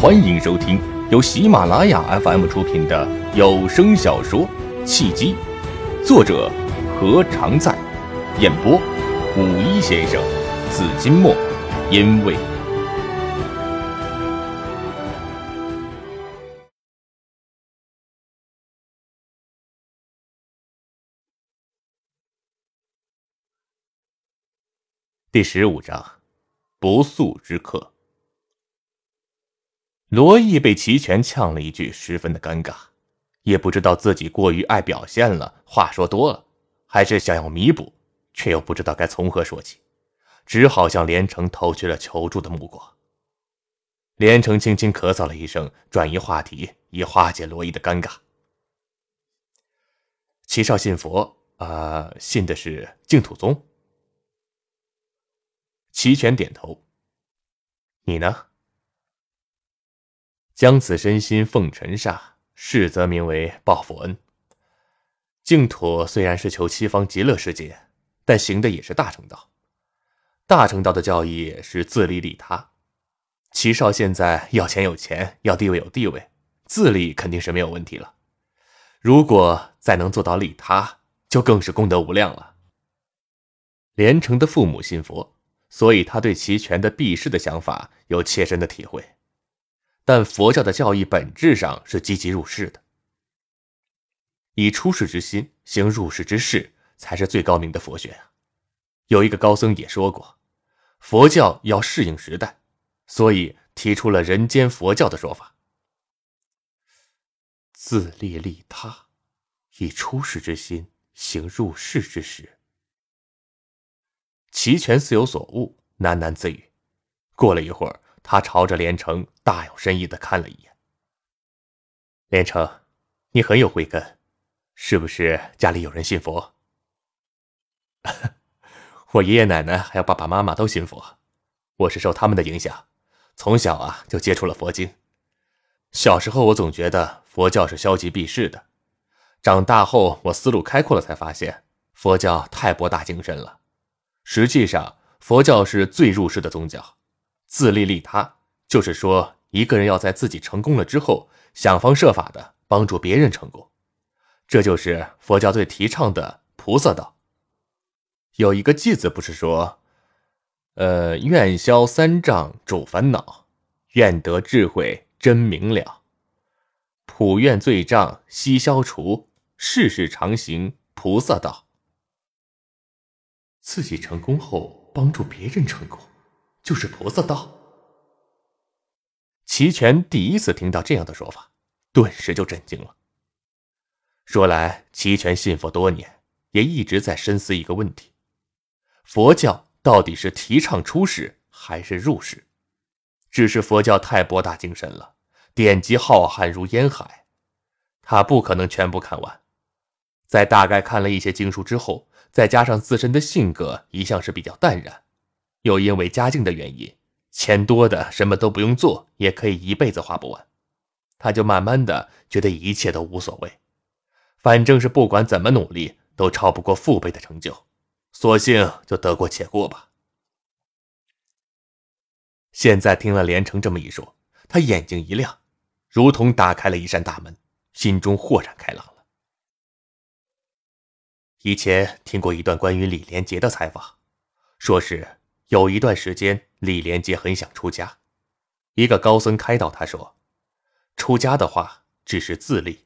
欢迎收听由喜马拉雅 FM 出品的有声小说《契机》，作者何常在，演播五一先生、紫金墨，因为第十五章，不速之客。罗毅被齐全呛了一句，十分的尴尬，也不知道自己过于爱表现了，话说多了，还是想要弥补，却又不知道该从何说起，只好向连城投去了求助的目光。连城轻轻咳嗽了一声，转移话题，以化解罗毅的尴尬。齐少信佛啊，信的是净土宗。齐全点头。你呢？将此身心奉尘刹，是则名为报佛恩。净土虽然是求西方极乐世界，但行的也是大乘道。大乘道的教义是自利利他。齐少现在要钱有钱，要地位有地位，自利肯定是没有问题了。如果再能做到利他，就更是功德无量了。连城的父母信佛，所以他对齐全的避世的想法有切身的体会。但佛教的教义本质上是积极入世的，以出世之心行入世之事，才是最高明的佛学啊！有一个高僧也说过，佛教要适应时代，所以提出了人间佛教的说法：自利利他，以出世之心行入世之事。齐全似有所悟，喃喃自语。过了一会儿。他朝着连城大有深意的看了一眼。连城，你很有慧根，是不是家里有人信佛？我爷爷奶奶还有爸爸妈妈都信佛，我是受他们的影响，从小啊就接触了佛经。小时候我总觉得佛教是消极避世的，长大后我思路开阔了，才发现佛教太博大精深了。实际上，佛教是最入世的宗教。自利利他，就是说，一个人要在自己成功了之后，想方设法的帮助别人成功，这就是佛教最提倡的菩萨道。有一个偈子不是说，呃，愿消三障诸烦恼，愿得智慧真明了，普愿罪障悉消除，世世常行菩萨道。自己成功后，帮助别人成功。就是菩萨道。齐全第一次听到这样的说法，顿时就震惊了。说来，齐全信佛多年，也一直在深思一个问题：佛教到底是提倡出世还是入世？只是佛教太博大精深了，典籍浩瀚如烟海，他不可能全部看完。在大概看了一些经书之后，再加上自身的性格一向是比较淡然。又因为家境的原因，钱多的什么都不用做，也可以一辈子花不完。他就慢慢的觉得一切都无所谓，反正是不管怎么努力都超不过父辈的成就，索性就得过且过吧。现在听了连城这么一说，他眼睛一亮，如同打开了一扇大门，心中豁然开朗了。以前听过一段关于李连杰的采访，说是。有一段时间，李连杰很想出家。一个高僧开导他说：“出家的话，只是自利，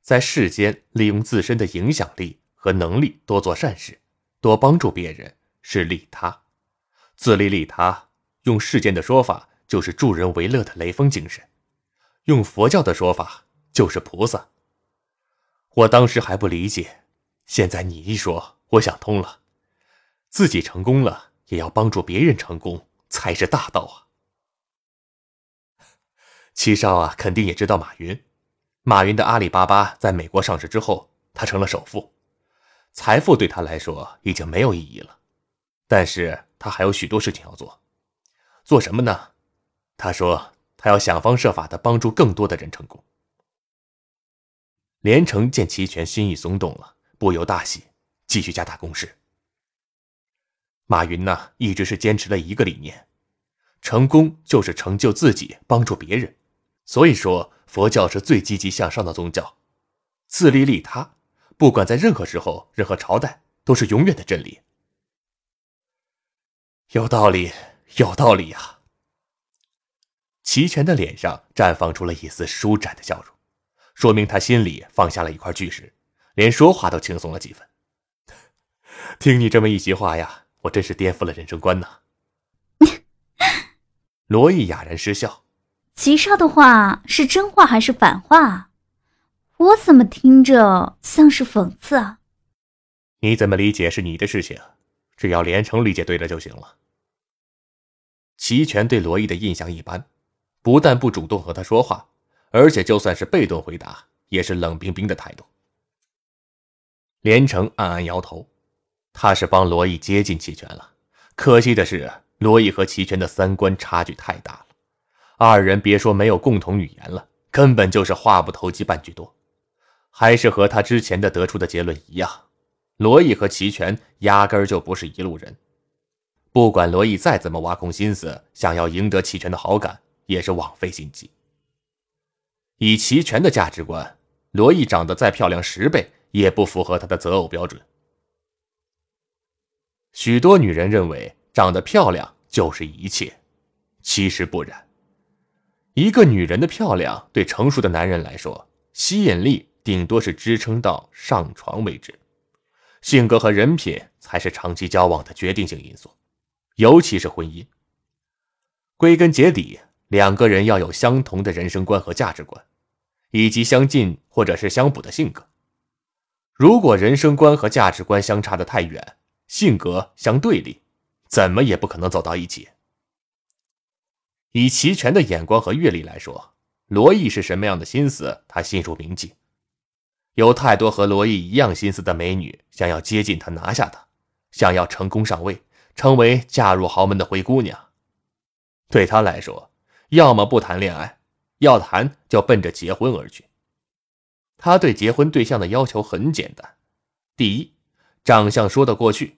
在世间利用自身的影响力和能力多做善事，多帮助别人，是利他。自利利他，用世间的说法就是助人为乐的雷锋精神；用佛教的说法就是菩萨。”我当时还不理解，现在你一说，我想通了，自己成功了。也要帮助别人成功才是大道啊！七少啊，肯定也知道马云。马云的阿里巴巴在美国上市之后，他成了首富，财富对他来说已经没有意义了。但是他还有许多事情要做，做什么呢？他说他要想方设法的帮助更多的人成功。连城见齐全心意松动了，不由大喜，继续加大攻势。马云呢，一直是坚持了一个理念，成功就是成就自己，帮助别人。所以说，佛教是最积极向上的宗教，自利利他，不管在任何时候、任何朝代，都是永远的真理。有道理，有道理呀！齐全的脸上绽放出了一丝舒展的笑容，说明他心里放下了一块巨石，连说话都轻松了几分。听你这么一席话呀，我真是颠覆了人生观呐！罗毅哑然失笑。齐少的话是真话还是反话？我怎么听着像是讽刺啊？你怎么理解是你的事情，只要连城理解对了就行了。齐全对罗毅的印象一般，不但不主动和他说话，而且就算是被动回答，也是冷冰冰的态度。连城暗暗摇头，他是帮罗毅接近齐全了，可惜的是。罗毅和齐全的三观差距太大了，二人别说没有共同语言了，根本就是话不投机半句多。还是和他之前的得出的结论一样，罗毅和齐全压根儿就不是一路人。不管罗毅再怎么挖空心思想要赢得齐全的好感，也是枉费心机。以齐全的价值观，罗毅长得再漂亮十倍，也不符合他的择偶标准。许多女人认为。长得漂亮就是一切，其实不然。一个女人的漂亮，对成熟的男人来说，吸引力顶多是支撑到上床为止，性格和人品才是长期交往的决定性因素，尤其是婚姻。归根结底，两个人要有相同的人生观和价值观，以及相近或者是相补的性格。如果人生观和价值观相差的太远，性格相对立。怎么也不可能走到一起。以齐全的眼光和阅历来说，罗毅是什么样的心思，他心如明镜。有太多和罗毅一样心思的美女想要接近他，拿下他，想要成功上位，成为嫁入豪门的灰姑娘。对他来说，要么不谈恋爱，要谈就奔着结婚而去。他对结婚对象的要求很简单：第一，长相说得过去；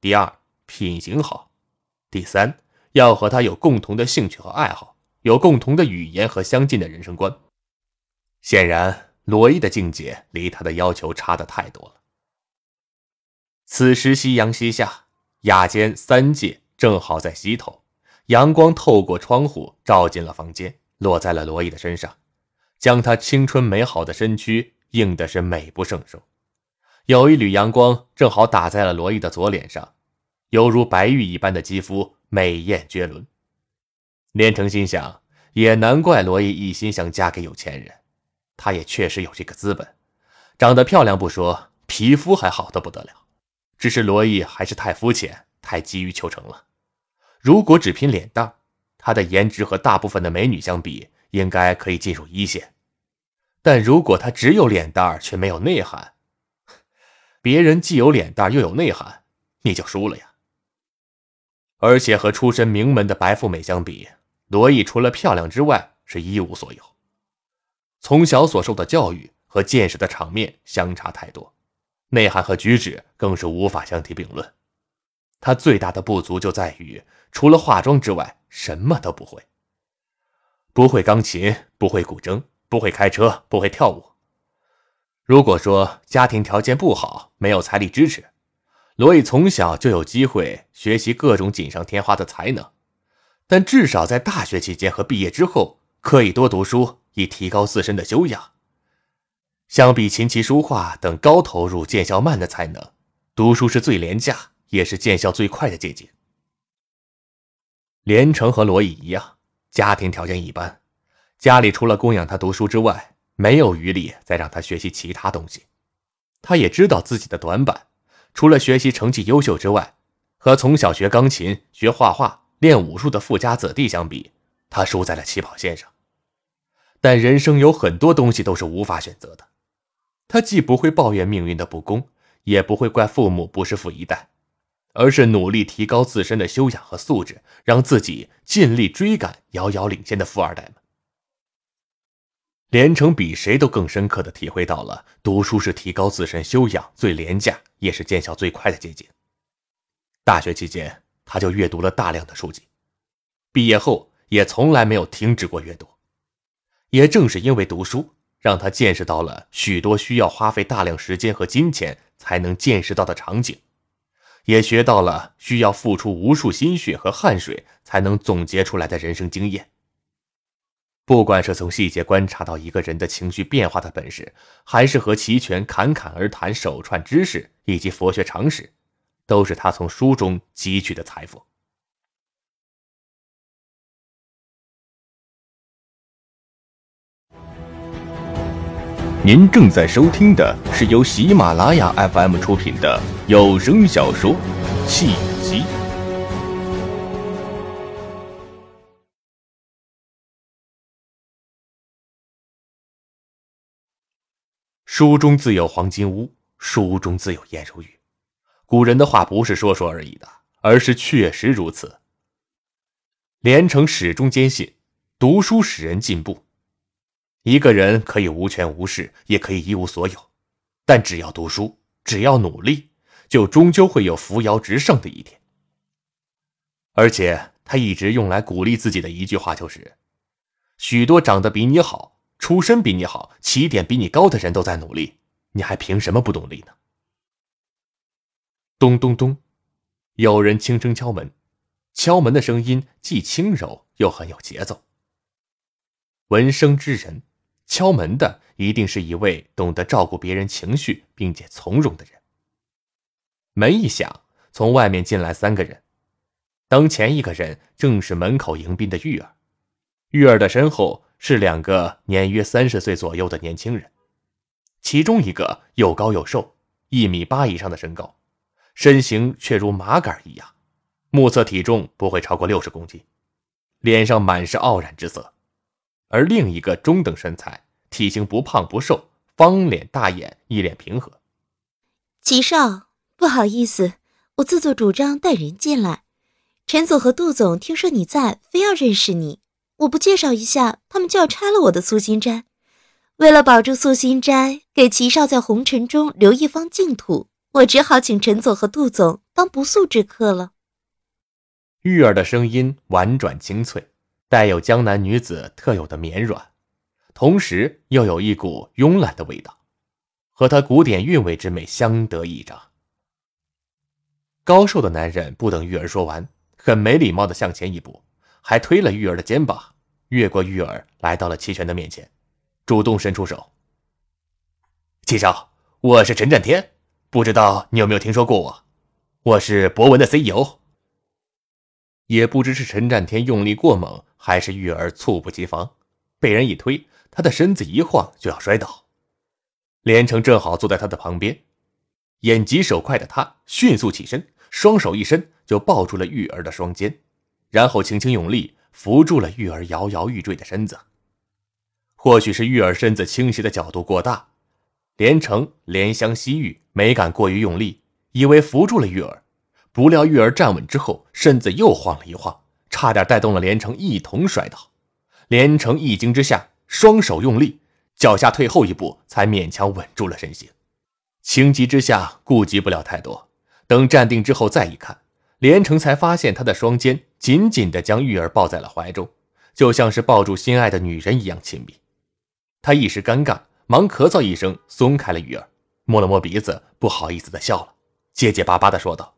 第二。品行好，第三要和他有共同的兴趣和爱好，有共同的语言和相近的人生观。显然，罗伊的境界离他的要求差的太多了。此时夕阳西下，雅间三界正好在西头，阳光透过窗户照进了房间，落在了罗伊的身上，将他青春美好的身躯映的是美不胜收。有一缕阳光正好打在了罗毅的左脸上。犹如白玉一般的肌肤，美艳绝伦。连城心想，也难怪罗毅一心想嫁给有钱人，她也确实有这个资本，长得漂亮不说，皮肤还好的不得了。只是罗毅还是太肤浅，太急于求成了。如果只凭脸蛋，她的颜值和大部分的美女相比，应该可以进入一线。但如果她只有脸蛋却没有内涵，别人既有脸蛋又有内涵，你就输了呀。而且和出身名门的白富美相比，罗毅除了漂亮之外是一无所有。从小所受的教育和见识的场面相差太多，内涵和举止更是无法相提并论。他最大的不足就在于，除了化妆之外，什么都不会。不会钢琴，不会古筝，不会开车，不会跳舞。如果说家庭条件不好，没有财力支持。罗毅从小就有机会学习各种锦上添花的才能，但至少在大学期间和毕业之后，可以多读书，以提高自身的修养。相比琴棋书画等高投入、见效慢的才能，读书是最廉价，也是见效最快的捷径。连城和罗毅一样，家庭条件一般，家里除了供养他读书之外，没有余力再让他学习其他东西。他也知道自己的短板。除了学习成绩优秀之外，和从小学钢琴、学画画、练武术的富家子弟相比，他输在了起跑线上。但人生有很多东西都是无法选择的，他既不会抱怨命运的不公，也不会怪父母不是富一代，而是努力提高自身的修养和素质，让自己尽力追赶遥遥领先的富二代们。连城比谁都更深刻的体会到了，读书是提高自身修养最廉价，也是见效最快的捷径。大学期间，他就阅读了大量的书籍，毕业后也从来没有停止过阅读。也正是因为读书，让他见识到了许多需要花费大量时间和金钱才能见识到的场景，也学到了需要付出无数心血和汗水才能总结出来的人生经验。不管是从细节观察到一个人的情绪变化的本事，还是和齐全侃侃而谈手串知识以及佛学常识，都是他从书中汲取的财富。您正在收听的是由喜马拉雅 FM 出品的有声小说《契机》。书中自有黄金屋，书中自有颜如玉。古人的话不是说说而已的，而是确实如此。连城始终坚信，读书使人进步。一个人可以无权无势，也可以一无所有，但只要读书，只要努力，就终究会有扶摇直上的一天。而且他一直用来鼓励自己的一句话就是：许多长得比你好、出身比你好、起点比你高的人都在努力，你还凭什么不努力呢？咚咚咚，有人轻声敲门，敲门的声音既轻柔又很有节奏。闻声之人。敲门的一定是一位懂得照顾别人情绪并且从容的人。门一响，从外面进来三个人，当前一个人正是门口迎宾的玉儿，玉儿的身后是两个年约三十岁左右的年轻人，其中一个又高又瘦，一米八以上的身高，身形却如麻杆一样，目测体重不会超过六十公斤，脸上满是傲然之色。而另一个中等身材，体型不胖不瘦，方脸大眼，一脸平和。齐少，不好意思，我自作主张带人进来。陈总和杜总听说你在，非要认识你，我不介绍一下，他们就要拆了我的素心斋。为了保住素心斋，给齐少在红尘中留一方净土，我只好请陈总和杜总当不速之客了。玉儿的声音婉转清脆。带有江南女子特有的绵软，同时又有一股慵懒的味道，和她古典韵味之美相得益彰。高瘦的男人不等玉儿说完，很没礼貌的向前一步，还推了玉儿的肩膀，越过玉儿来到了齐全的面前，主动伸出手：“齐少，我是陈占天，不知道你有没有听说过我？我是博文的 CEO。”也不知是陈占天用力过猛，还是玉儿猝不及防，被人一推，他的身子一晃就要摔倒。连城正好坐在他的旁边，眼疾手快的他迅速起身，双手一伸就抱住了玉儿的双肩，然后轻轻用力扶住了玉儿摇摇欲坠的身子。或许是玉儿身子倾斜的角度过大，连城怜香惜玉，没敢过于用力，以为扶住了玉儿。不料玉儿站稳之后，身子又晃了一晃，差点带动了连城一同摔倒。连城一惊之下，双手用力，脚下退后一步，才勉强稳住了身形。情急之下，顾及不了太多。等站定之后，再一看，连城才发现他的双肩紧紧地将玉儿抱在了怀中，就像是抱住心爱的女人一样亲密。他一时尴尬，忙咳嗽一声，松开了玉儿，摸了摸鼻子，不好意思地笑了，结结巴巴地说道。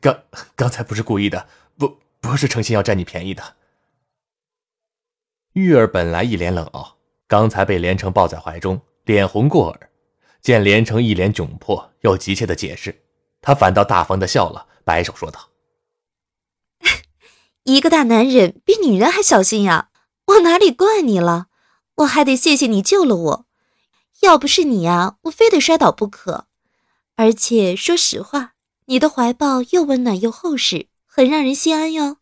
刚刚才不是故意的，不不是诚心要占你便宜的。玉儿本来一脸冷傲，刚才被连城抱在怀中，脸红过耳，见连城一脸窘迫又急切的解释，他反倒大方的笑了，摆手说道：“ 一个大男人比女人还小心呀，我哪里怪你了？我还得谢谢你救了我，要不是你呀，我非得摔倒不可。而且说实话。”你的怀抱又温暖又厚实，很让人心安哟。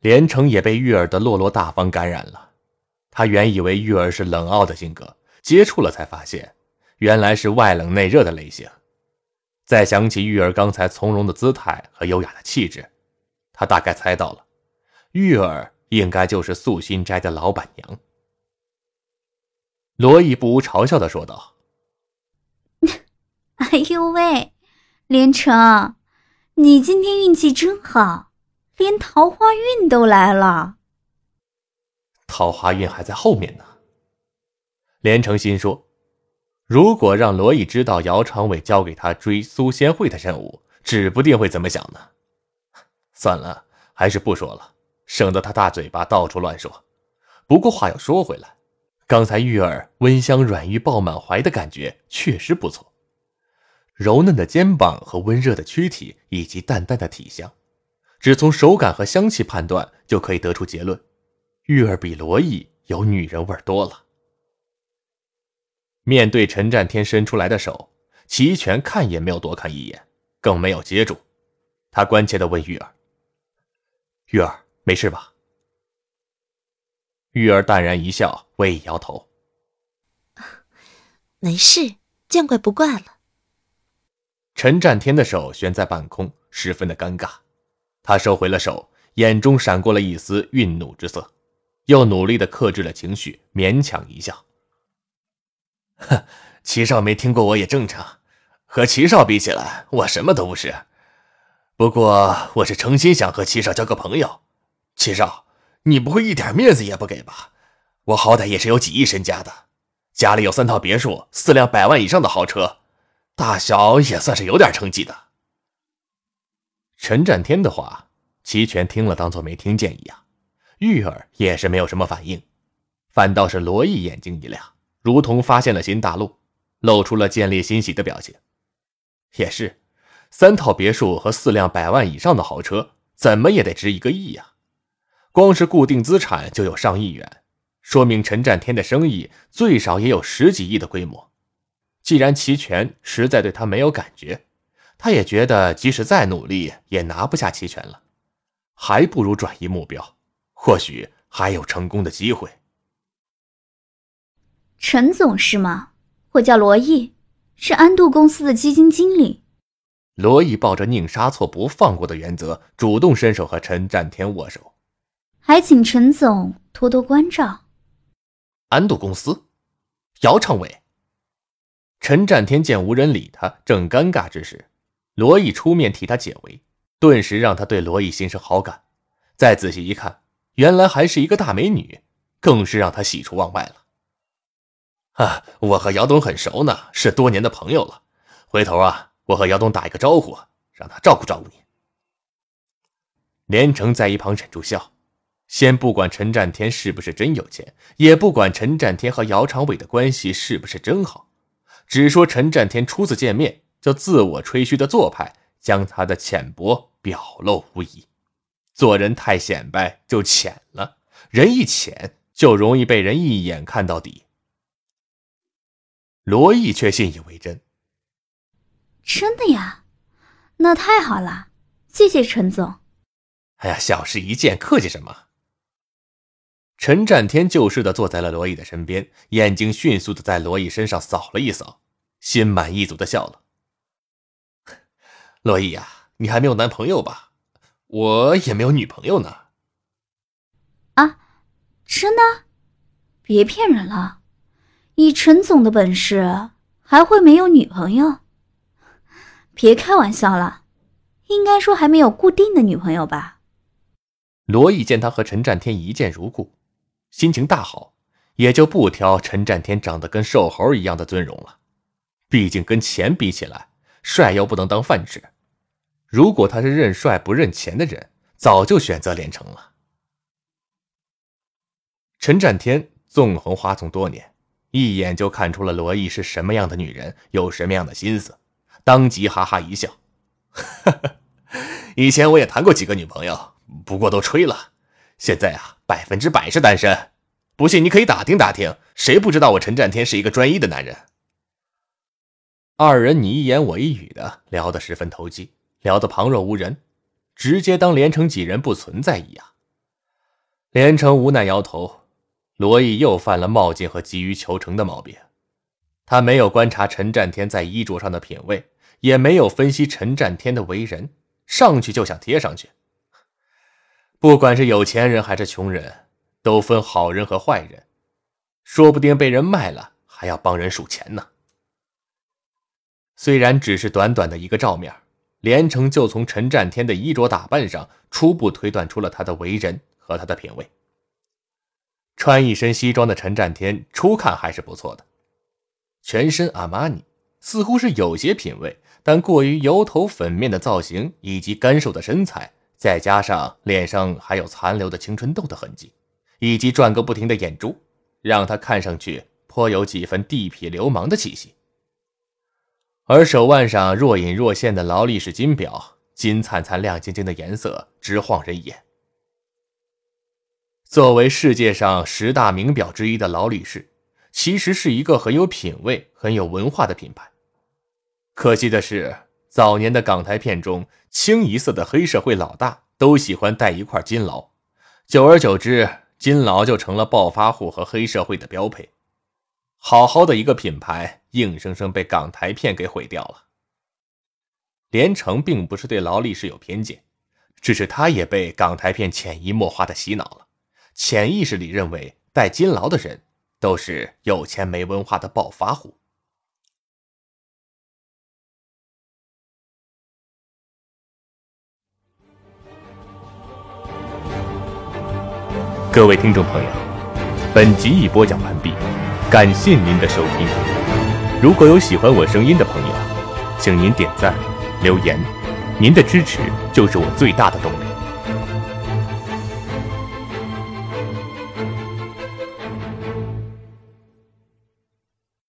连城也被玉儿的落落大方感染了。他原以为玉儿是冷傲的性格，接触了才发现，原来是外冷内热的类型。再想起玉儿刚才从容的姿态和优雅的气质，他大概猜到了，玉儿应该就是素心斋的老板娘。罗毅不无嘲笑的说道：“哎呦喂！”连城，你今天运气真好，连桃花运都来了。桃花运还在后面呢。连城心说：“如果让罗毅知道姚长伟交给他追苏仙慧的任务，指不定会怎么想呢。算了，还是不说了，省得他大嘴巴到处乱说。不过话又说回来，刚才玉儿温香软玉抱满怀的感觉确实不错，柔嫩的肩膀和温热的躯体，以及淡淡的体香，只从手感和香气判断就可以得出结论：玉儿比罗毅有女人味多了。面对陈占天伸出来的手，齐全看也没有多看一眼，更没有接住。他关切地问玉儿：“玉儿，没事吧？”玉儿淡然一笑，微一摇头：“没事，见怪不怪了。”陈占天的手悬在半空，十分的尴尬。他收回了手，眼中闪过了一丝愠怒之色，又努力的克制了情绪，勉强一笑。哼，齐少没听过我也正常，和齐少比起来，我什么都不是。不过我是诚心想和齐少交个朋友。齐少，你不会一点面子也不给吧？我好歹也是有几亿身家的，家里有三套别墅，四辆百万以上的豪车，大小也算是有点成绩的。陈占天的话，齐全听了当做没听见一样，玉儿也是没有什么反应，反倒是罗毅眼睛一亮。如同发现了新大陆，露出了见猎欣喜的表情。也是，三套别墅和四辆百万以上的豪车，怎么也得值一个亿呀！光是固定资产就有上亿元，说明陈占天的生意最少也有十几亿的规模。既然齐全实在对他没有感觉，他也觉得即使再努力也拿不下齐全了，还不如转移目标，或许还有成功的机会。陈总是吗？我叫罗毅，是安度公司的基金经理。罗毅抱着宁杀错不放过的原则，主动伸手和陈占天握手，还请陈总多多关照。安度公司，姚长伟。陈占天见无人理他，正尴尬之时，罗毅出面替他解围，顿时让他对罗毅心生好感。再仔细一看，原来还是一个大美女，更是让他喜出望外了。啊，我和姚东很熟呢，是多年的朋友了。回头啊，我和姚东打一个招呼，让他照顾照顾你。连城在一旁忍住笑，先不管陈占天是不是真有钱，也不管陈占天和姚长伟的关系是不是真好，只说陈占天初次见面就自我吹嘘的做派，将他的浅薄表露无遗。做人太显摆就浅了，人一浅就容易被人一眼看到底。罗毅却信以为真。真的呀，那太好了，谢谢陈总。哎呀，小事一件，客气什么？陈占天就似的坐在了罗毅的身边，眼睛迅速的在罗毅身上扫了一扫，心满意足的笑了。罗毅呀，你还没有男朋友吧？我也没有女朋友呢。啊，真的？别骗人了。以陈总的本事，还会没有女朋友？别开玩笑了，应该说还没有固定的女朋友吧。罗毅见他和陈占天一见如故，心情大好，也就不挑陈占天长得跟瘦猴一样的尊容了。毕竟跟钱比起来，帅又不能当饭吃。如果他是认帅不认钱的人，早就选择连城了。陈占天纵横花丛多年。一眼就看出了罗毅是什么样的女人，有什么样的心思，当即哈哈一笑。以前我也谈过几个女朋友，不过都吹了。现在啊，百分之百是单身。不信你可以打听打听，谁不知道我陈占天是一个专一的男人？二人你一言我一语的聊得十分投机，聊得旁若无人，直接当连城几人不存在一样。连城无奈摇头。罗毅又犯了冒进和急于求成的毛病，他没有观察陈占天在衣着上的品味，也没有分析陈占天的为人，上去就想贴上去。不管是有钱人还是穷人，都分好人和坏人，说不定被人卖了还要帮人数钱呢。虽然只是短短的一个照面，连城就从陈占天的衣着打扮上初步推断出了他的为人和他的品味。穿一身西装的陈占天初看还是不错的，全身阿玛尼，似乎是有些品味，但过于油头粉面的造型以及干瘦的身材，再加上脸上还有残留的青春痘的痕迹，以及转个不停的眼珠，让他看上去颇有几分地痞流氓的气息。而手腕上若隐若现的劳力士金表，金灿灿、亮晶晶的颜色直晃人眼。作为世界上十大名表之一的劳力士，其实是一个很有品味、很有文化的品牌。可惜的是，早年的港台片中，清一色的黑社会老大都喜欢戴一块金劳，久而久之，金劳就成了暴发户和黑社会的标配。好好的一个品牌，硬生生被港台片给毁掉了。连城并不是对劳力士有偏见，只是他也被港台片潜移默化的洗脑了，潜意识里认为戴金劳的人都是有钱没文化的暴发户。各位听众朋友，本集已播讲完毕。感谢您的收听，如果有喜欢我声音的朋友，请您点赞、留言，您的支持就是我最大的动力。